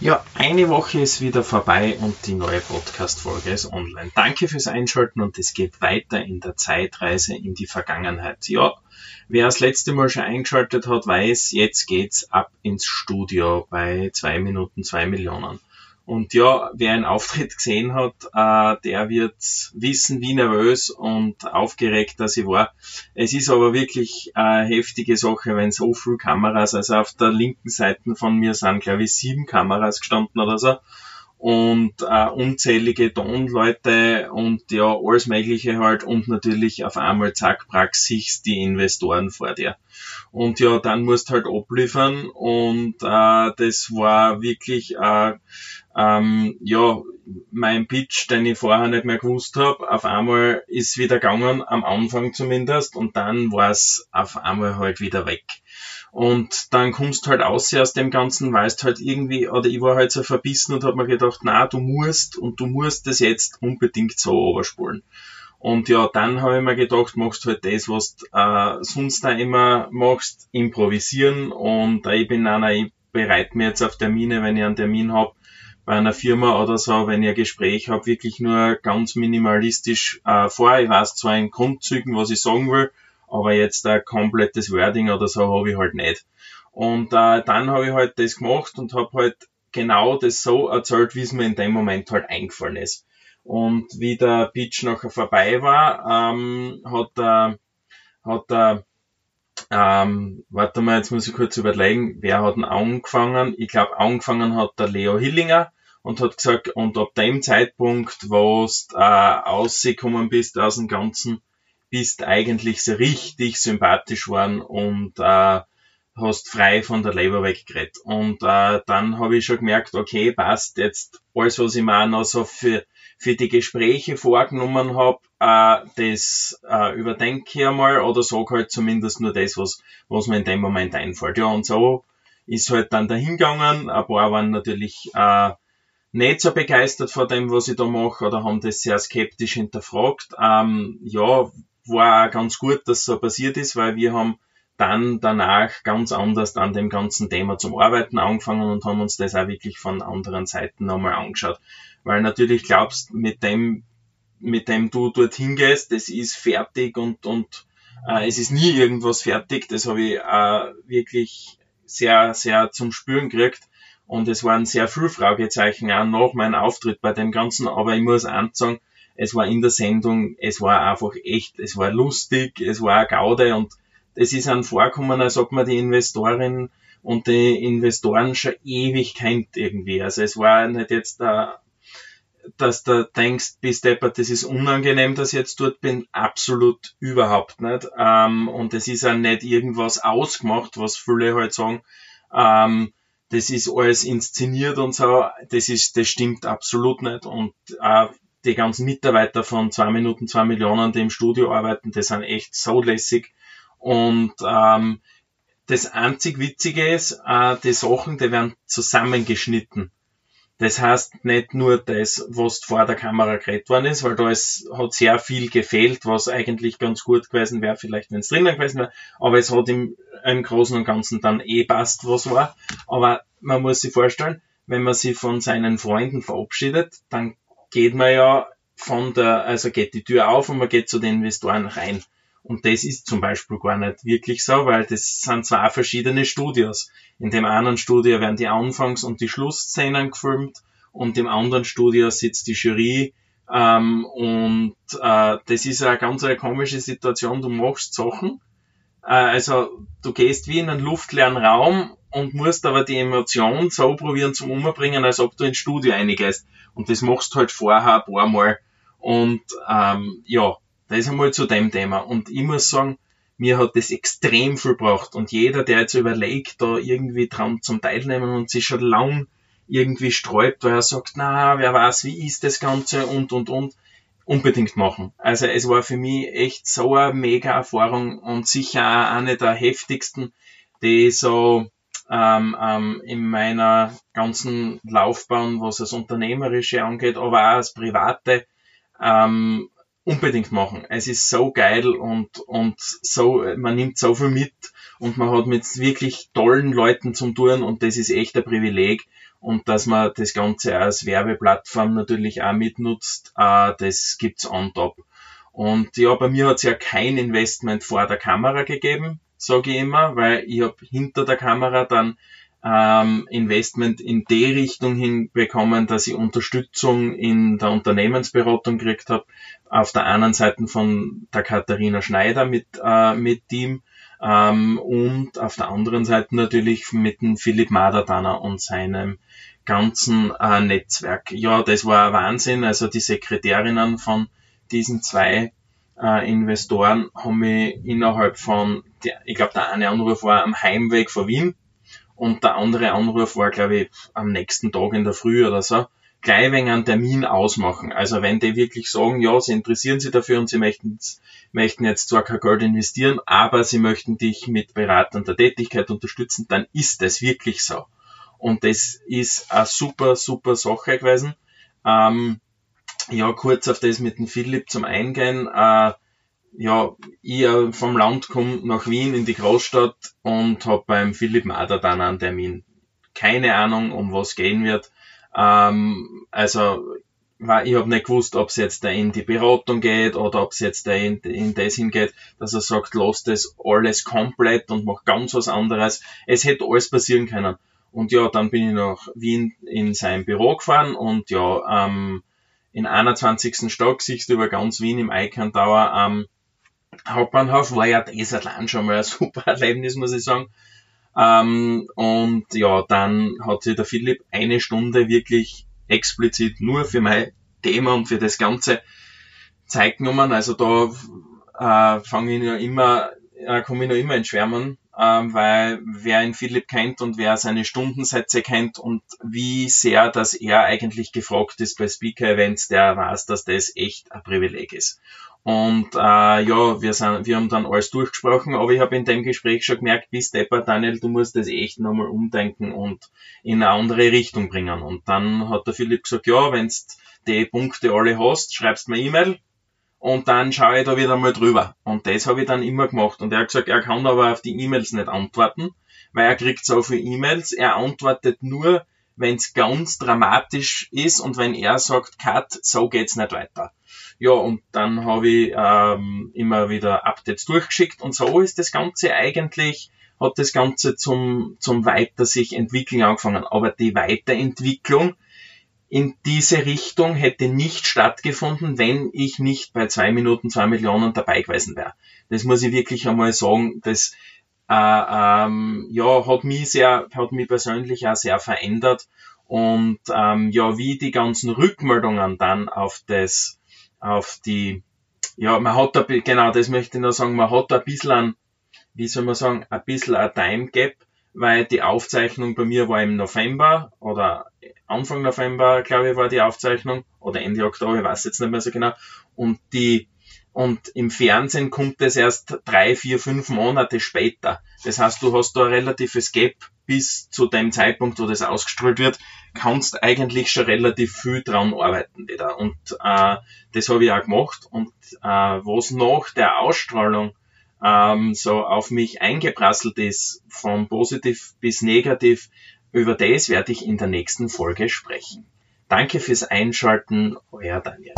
Ja, eine Woche ist wieder vorbei und die neue Podcast-Folge ist online. Danke fürs Einschalten und es geht weiter in der Zeitreise in die Vergangenheit. Ja, wer das letzte Mal schon eingeschaltet hat, weiß, jetzt geht's ab ins Studio bei zwei Minuten zwei Millionen. Und ja, wer einen Auftritt gesehen hat, äh, der wird wissen, wie nervös und aufgeregt dass ich war. Es ist aber wirklich eine heftige Sache, wenn so viele Kameras, also auf der linken Seite von mir sind, glaube ich, sieben Kameras gestanden oder so. Und äh, unzählige Tonleute und ja, alles Mögliche halt und natürlich auf einmal zack, praxis die Investoren vor dir. Und ja, dann musst halt abliefern und äh, das war wirklich äh, ähm, ja, mein Pitch, den ich vorher nicht mehr gewusst habe, auf einmal ist wieder gegangen, am Anfang zumindest, und dann war es auf einmal halt wieder weg. Und dann kommst halt aus aus dem Ganzen, weißt halt irgendwie, oder ich war halt so verbissen und hab mir gedacht, na, du musst und du musst das jetzt unbedingt so überspulen. Und ja, dann habe ich mir gedacht, machst halt das, was du äh, sonst da immer machst, improvisieren. Und äh, ich bin einer, ich bereite mir jetzt auf Termine, wenn ich einen Termin hab, bei einer Firma oder so, wenn ich ein Gespräch habe, wirklich nur ganz minimalistisch äh, vor. Ich weiß zwar in Grundzügen, was ich sagen will, aber jetzt ein komplettes Wording oder so habe ich halt nicht. Und äh, dann habe ich halt das gemacht und habe halt genau das so erzählt, wie es mir in dem Moment halt eingefallen ist. Und wie der Pitch nachher vorbei war, ähm, hat der, hat der ähm, warte mal, jetzt muss ich kurz überlegen, wer hat denn angefangen? Ich glaube, angefangen hat der Leo Hillinger und hat gesagt, und ab dem Zeitpunkt, wo du äh, rausgekommen bist aus dem Ganzen, bist eigentlich so richtig sympathisch worden und äh, hast frei von der Leber weggeredet. Und äh, dann habe ich schon gemerkt, okay, passt jetzt alles, was ich mir noch so für, für die Gespräche vorgenommen habe, äh, das äh, überdenke ich einmal oder sage halt zumindest nur das, was, was mir in dem Moment einfällt. Ja, und so ist halt dann dahingegangen. Ein paar waren natürlich äh, nicht so begeistert vor dem, was ich da mache, oder haben das sehr skeptisch hinterfragt. Ähm, ja, war auch ganz gut, dass so passiert ist, weil wir haben dann danach ganz anders an dem ganzen Thema zum Arbeiten angefangen und haben uns das auch wirklich von anderen Seiten nochmal angeschaut. Weil natürlich glaubst, mit dem, mit dem du dorthin gehst, das ist fertig und, und äh, es ist nie irgendwas fertig. Das habe ich äh, wirklich sehr, sehr zum Spüren gekriegt. Und es waren sehr viele Fragezeichen auch nach meinem Auftritt bei dem Ganzen. Aber ich muss eins sagen, es war in der Sendung, es war einfach echt, es war lustig, es war eine Gaude und es ist ein Vorkommen, als ob man die Investorin und die Investoren schon ewig kennt irgendwie. Also es war nicht jetzt da, dass du denkst, bis deppert, das ist unangenehm, dass ich jetzt dort bin. Absolut überhaupt nicht. Ähm, und es ist auch nicht irgendwas ausgemacht, was viele halt sagen. Ähm, das ist alles inszeniert und so, das ist, das stimmt absolut nicht. Und äh, die ganzen Mitarbeiter von zwei Minuten, zwei Millionen, die im Studio arbeiten, die sind echt so lässig. Und ähm, das einzig Witzige ist, äh, die Sachen, die werden zusammengeschnitten. Das heißt nicht nur das, was vor der Kamera geredet worden ist, weil da ist, hat sehr viel gefehlt, was eigentlich ganz gut gewesen wäre, vielleicht wenn es drinnen gewesen wäre, aber es hat im, im Großen und Ganzen dann eh passt, was war. Aber man muss sich vorstellen, wenn man sich von seinen Freunden verabschiedet, dann geht man ja von der, also geht die Tür auf und man geht zu den Investoren rein. Und das ist zum Beispiel gar nicht wirklich so, weil das sind zwei verschiedene Studios. In dem einen Studio werden die Anfangs- und die Schlussszenen gefilmt und im anderen Studio sitzt die Jury. Ähm, und äh, das ist eine ganz eine komische Situation. Du machst Sachen, äh, also du gehst wie in einen luftleeren Raum und musst aber die Emotion so probieren zum Umbringen, als ob du ins Studio eingehst. Und das machst halt vorher ein paar Mal. Und ähm, ja, das ist einmal zu dem Thema. Und ich muss sagen, mir hat das extrem viel gebracht. Und jeder, der jetzt überlegt, da irgendwie dran zum Teilnehmen und sich schon lang irgendwie sträubt, weil er sagt, na, wer weiß, wie ist das Ganze und, und, und, unbedingt machen. Also es war für mich echt so eine mega Erfahrung und sicher auch eine der heftigsten, die so ähm, ähm, in meiner ganzen Laufbahn, was das Unternehmerische angeht, aber auch das Private, ähm, unbedingt machen. Es ist so geil und, und so, man nimmt so viel mit und man hat mit wirklich tollen Leuten zum tun und das ist echt ein Privileg und dass man das Ganze als Werbeplattform natürlich auch mitnutzt, äh, das gibt's on top. Und ja, bei mir hat's ja kein Investment vor der Kamera gegeben, sage ich immer, weil ich habe hinter der Kamera dann ähm, Investment in die Richtung hinbekommen, dass ich Unterstützung in der Unternehmensberatung gekriegt habe. Auf der anderen Seite von der Katharina Schneider mit, äh, mit Team ähm, und auf der anderen Seite natürlich mit dem Philipp Maderdanner und seinem ganzen äh, Netzwerk. Ja, das war ein Wahnsinn. Also die Sekretärinnen von diesen zwei äh, Investoren haben mich innerhalb von, der, ich glaube, der eine Anruf war am Heimweg von Wien und der andere Anruf war, glaube ich, am nächsten Tag in der Früh oder so, gleich wegen einen Termin ausmachen. Also wenn die wirklich sagen, ja, sie interessieren sich dafür und sie möchten, möchten jetzt zwar kein Geld investieren, aber sie möchten dich mit Beratern der Tätigkeit unterstützen, dann ist das wirklich so. Und das ist eine super, super Sache gewesen. Ähm, ja, kurz auf das mit dem Philipp zum Eingehen. Äh, ja, ich äh, vom Land komme nach Wien in die Großstadt und habe beim Philipp Mader dann einen Termin. Keine Ahnung, um was gehen wird. Ähm, also ich habe nicht gewusst, ob es jetzt da in die Beratung geht oder ob es jetzt da in, in das hingeht, dass er sagt, lass das alles komplett und mach ganz was anderes. Es hätte alles passieren können. Und ja, dann bin ich nach Wien in sein Büro gefahren und ja, ähm, in 21. Stock siehst du über ganz Wien im Icon Tower ähm, Hauptbahnhof war ja das allein schon mal ein super Erlebnis, muss ich sagen. Ähm, und ja, dann hat sich der Philipp eine Stunde wirklich explizit nur für mein Thema und für das ganze Zeit genommen. Also da äh, fange ich ja immer, äh, komme ich noch immer in Schwärmen, äh, weil wer ihn Philipp kennt und wer seine Stundensätze kennt und wie sehr, dass er eigentlich gefragt ist bei Speaker-Events, der weiß, dass das echt ein Privileg ist. Und äh, ja, wir, sind, wir haben dann alles durchgesprochen, aber ich habe in dem Gespräch schon gemerkt, bis Depper, Daniel, du musst das echt nochmal umdenken und in eine andere Richtung bringen. Und dann hat der Philipp gesagt, ja, wenn die Punkte alle hast, schreibst mir E-Mail und dann schaue ich da wieder mal drüber. Und das habe ich dann immer gemacht. Und er hat gesagt, er kann aber auf die E-Mails nicht antworten, weil er kriegt so viele E-Mails. Er antwortet nur, wenn es ganz dramatisch ist und wenn er sagt, Cut, so geht's nicht weiter. Ja, und dann habe ich ähm, immer wieder Updates durchgeschickt und so ist das Ganze eigentlich, hat das Ganze zum, zum Weiter sich entwickeln angefangen. Aber die Weiterentwicklung in diese Richtung hätte nicht stattgefunden, wenn ich nicht bei zwei Minuten zwei Millionen dabei gewesen wäre. Das muss ich wirklich einmal sagen. Das äh, ähm, ja, hat mich sehr, hat mich persönlich auch sehr verändert. Und ähm, ja, wie die ganzen Rückmeldungen dann auf das auf die, ja, man hat da, genau, das möchte ich noch sagen, man hat da ein bisschen ein, wie soll man sagen, ein bisschen ein Time Gap, weil die Aufzeichnung bei mir war im November oder Anfang November, glaube ich, war die Aufzeichnung oder Ende Oktober, ich weiß jetzt nicht mehr so genau. Und die, und im Fernsehen kommt es erst drei, vier, fünf Monate später. Das heißt, du hast da ein relatives Gap bis zu dem Zeitpunkt, wo das ausgestrahlt wird, kannst eigentlich schon relativ viel dran arbeiten wieder. Und äh, das habe ich auch gemacht. Und äh, was nach der Ausstrahlung ähm, so auf mich eingeprasselt ist, von positiv bis negativ, über das werde ich in der nächsten Folge sprechen. Danke fürs Einschalten, euer Daniel.